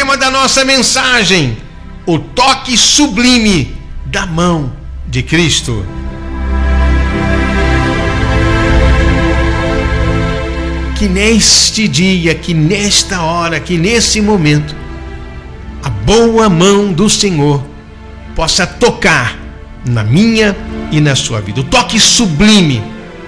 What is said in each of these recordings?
tema da nossa mensagem: o toque sublime da mão de Cristo. Que neste dia, que nesta hora, que nesse momento, a boa mão do Senhor possa tocar na minha e na sua vida. O toque sublime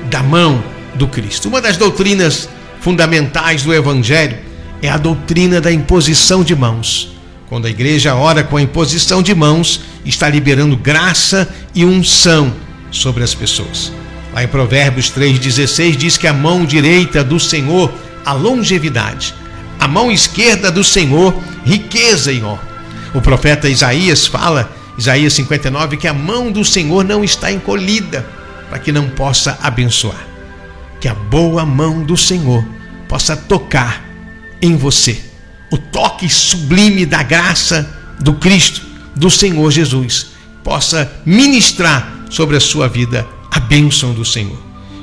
da mão do Cristo. Uma das doutrinas fundamentais do Evangelho é a doutrina da imposição de mãos. Quando a igreja ora com a imposição de mãos, está liberando graça e unção sobre as pessoas. Lá em Provérbios 3,16 diz que a mão direita do Senhor, a longevidade, a mão esquerda do Senhor, riqueza e honra. O profeta Isaías fala, Isaías 59, que a mão do Senhor não está encolhida para que não possa abençoar. Que a boa mão do Senhor possa tocar em você. O toque sublime da graça do Cristo, do Senhor Jesus, possa ministrar sobre a sua vida a bênção do Senhor.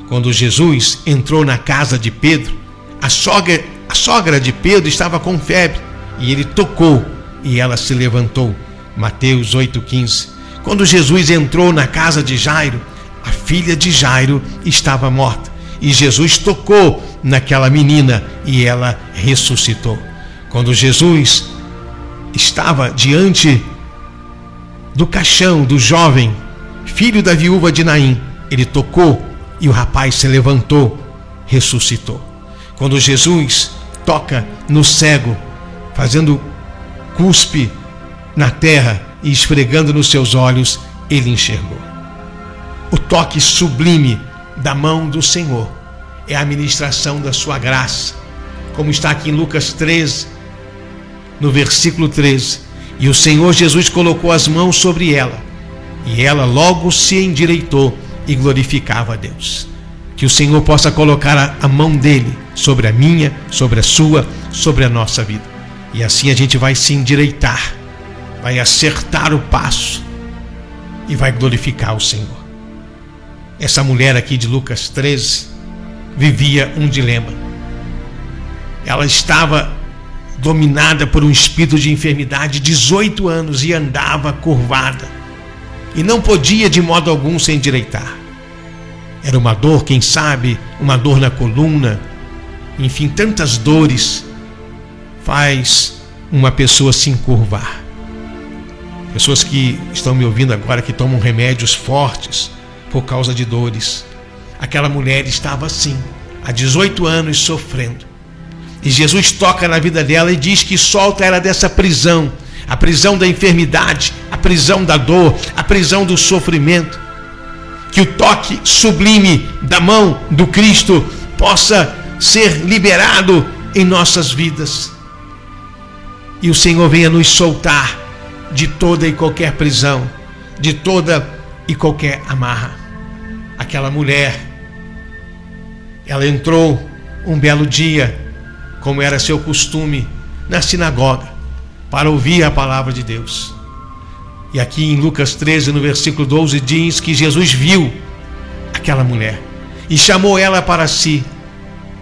Quando Jesus entrou na casa de Pedro, a sogra, a sogra de Pedro estava com febre e ele tocou e ela se levantou. Mateus 8,15. Quando Jesus entrou na casa de Jairo, a filha de Jairo estava morta e Jesus tocou naquela menina e ela ressuscitou. Quando Jesus estava diante do caixão do jovem, filho da viúva de Naim, ele tocou e o rapaz se levantou, ressuscitou. Quando Jesus toca no cego, fazendo cuspe na terra e esfregando nos seus olhos, ele enxergou. O toque sublime da mão do Senhor é a ministração da sua graça, como está aqui em Lucas 13, no versículo 13. E o Senhor Jesus colocou as mãos sobre ela, e ela logo se endireitou e glorificava a Deus. Que o Senhor possa colocar a mão dele sobre a minha, sobre a sua, sobre a nossa vida. E assim a gente vai se endireitar, vai acertar o passo e vai glorificar o Senhor. Essa mulher aqui de Lucas 13 vivia um dilema. Ela estava dominada por um espírito de enfermidade, 18 anos, e andava curvada. E não podia de modo algum se endireitar. Era uma dor, quem sabe, uma dor na coluna, enfim, tantas dores faz uma pessoa se encurvar. Pessoas que estão me ouvindo agora que tomam remédios fortes por causa de dores. Aquela mulher estava assim, há 18 anos sofrendo. E Jesus toca na vida dela e diz que solta ela dessa prisão, a prisão da enfermidade, a prisão da dor, a prisão do sofrimento que o toque sublime da mão do Cristo possa ser liberado em nossas vidas. E o Senhor venha nos soltar de toda e qualquer prisão, de toda e qualquer amarra. Aquela mulher, ela entrou um belo dia, como era seu costume, na sinagoga, para ouvir a palavra de Deus. E aqui em Lucas 13, no versículo 12, diz que Jesus viu aquela mulher e chamou ela para si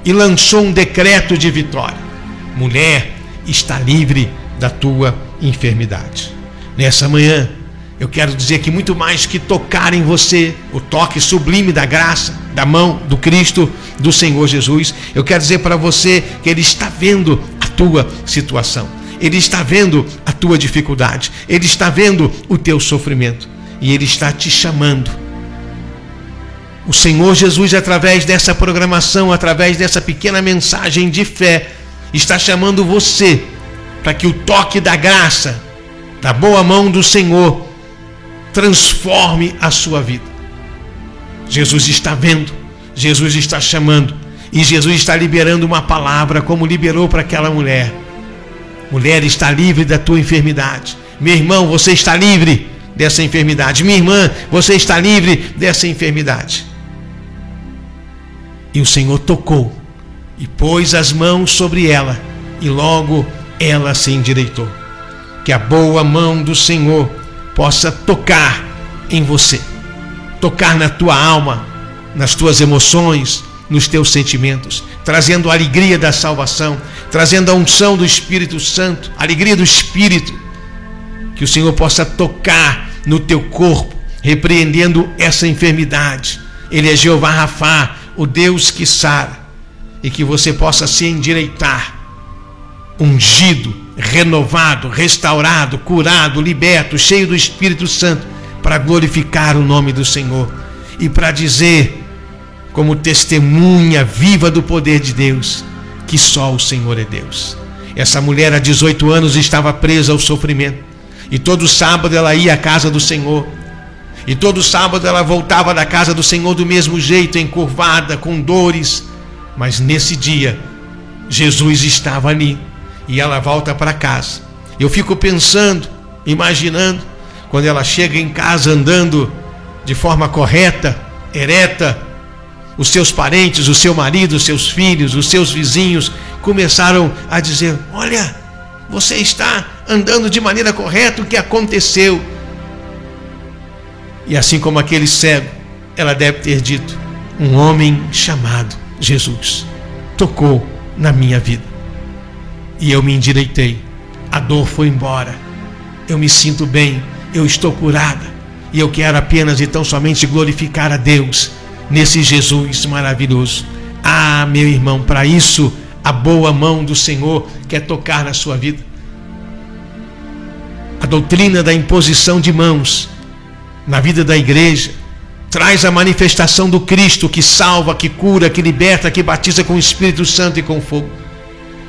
e lançou um decreto de vitória: mulher, está livre da tua enfermidade. Nessa manhã, eu quero dizer que muito mais que tocar em você, o toque sublime da graça, da mão do Cristo, do Senhor Jesus, eu quero dizer para você que Ele está vendo a tua situação. Ele está vendo a tua dificuldade, Ele está vendo o teu sofrimento e Ele está te chamando. O Senhor Jesus, através dessa programação, através dessa pequena mensagem de fé, está chamando você para que o toque da graça, da boa mão do Senhor, transforme a sua vida. Jesus está vendo, Jesus está chamando, e Jesus está liberando uma palavra, como liberou para aquela mulher Mulher, está livre da tua enfermidade. Meu irmão, você está livre dessa enfermidade. Minha irmã, você está livre dessa enfermidade. E o Senhor tocou e pôs as mãos sobre ela, e logo ela se endireitou. Que a boa mão do Senhor possa tocar em você, tocar na tua alma, nas tuas emoções, nos teus sentimentos, trazendo a alegria da salvação, trazendo a unção do Espírito Santo, a alegria do Espírito, que o Senhor possa tocar no teu corpo, repreendendo essa enfermidade. Ele é Jeová Rafá, o Deus que sara, e que você possa se endireitar, ungido, renovado, restaurado, curado, liberto, cheio do Espírito Santo, para glorificar o nome do Senhor e para dizer como testemunha viva do poder de Deus, que só o Senhor é Deus. Essa mulher há 18 anos estava presa ao sofrimento, e todo sábado ela ia à casa do Senhor, e todo sábado ela voltava da casa do Senhor do mesmo jeito, encurvada, com dores, mas nesse dia, Jesus estava ali, e ela volta para casa. Eu fico pensando, imaginando, quando ela chega em casa andando de forma correta, ereta, os seus parentes, o seu marido, os seus filhos, os seus vizinhos começaram a dizer: Olha, você está andando de maneira correta, o que aconteceu? E assim como aquele cego, ela deve ter dito: Um homem chamado Jesus tocou na minha vida. E eu me endireitei, a dor foi embora, eu me sinto bem, eu estou curada. E eu quero apenas então somente glorificar a Deus nesse Jesus maravilhoso. Ah, meu irmão, para isso a boa mão do Senhor quer tocar na sua vida. A doutrina da imposição de mãos na vida da igreja traz a manifestação do Cristo que salva, que cura, que liberta, que batiza com o Espírito Santo e com fogo.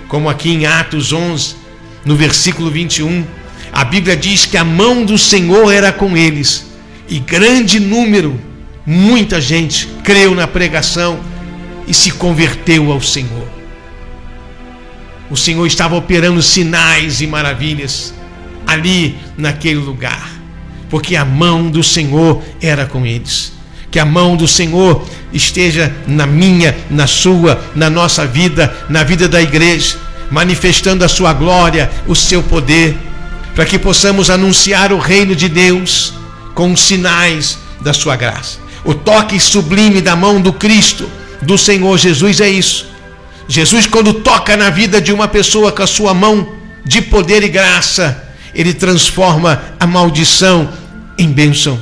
Como aqui em Atos 11, no versículo 21, a Bíblia diz que a mão do Senhor era com eles e grande número Muita gente creu na pregação e se converteu ao Senhor. O Senhor estava operando sinais e maravilhas ali naquele lugar, porque a mão do Senhor era com eles. Que a mão do Senhor esteja na minha, na sua, na nossa vida, na vida da igreja, manifestando a sua glória, o seu poder, para que possamos anunciar o reino de Deus com os sinais da sua graça. O toque sublime da mão do Cristo, do Senhor Jesus, é isso. Jesus, quando toca na vida de uma pessoa com a sua mão de poder e graça, ele transforma a maldição em bênção,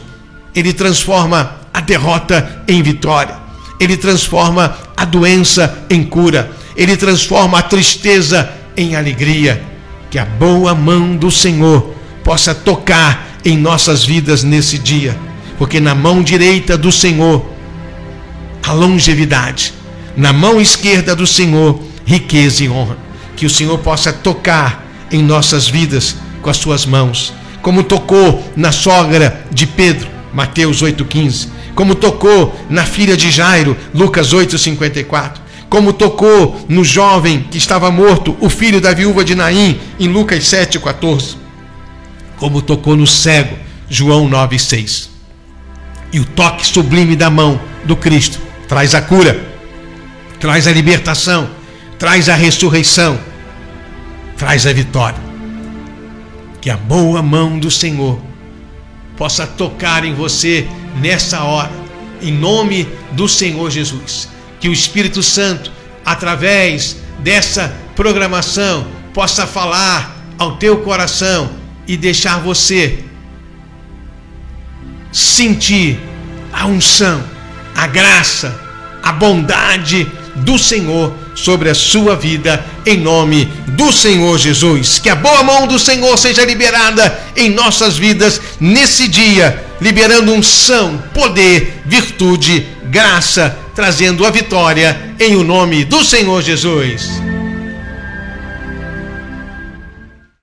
ele transforma a derrota em vitória, ele transforma a doença em cura, ele transforma a tristeza em alegria. Que a boa mão do Senhor possa tocar em nossas vidas nesse dia. Porque na mão direita do Senhor a longevidade, na mão esquerda do Senhor riqueza e honra. Que o Senhor possa tocar em nossas vidas com as suas mãos, como tocou na sogra de Pedro, Mateus 8,15, como tocou na filha de Jairo, Lucas 8,54, como tocou no jovem que estava morto, o filho da viúva de Naim, em Lucas 7,14, como tocou no cego, João 9,6. E o toque sublime da mão do Cristo traz a cura, traz a libertação, traz a ressurreição, traz a vitória. Que a boa mão do Senhor possa tocar em você nessa hora, em nome do Senhor Jesus. Que o Espírito Santo, através dessa programação, possa falar ao teu coração e deixar você sentir a unção, a graça, a bondade do Senhor sobre a sua vida, em nome do Senhor Jesus. Que a boa mão do Senhor seja liberada em nossas vidas nesse dia, liberando unção, poder, virtude, graça, trazendo a vitória em o nome do Senhor Jesus.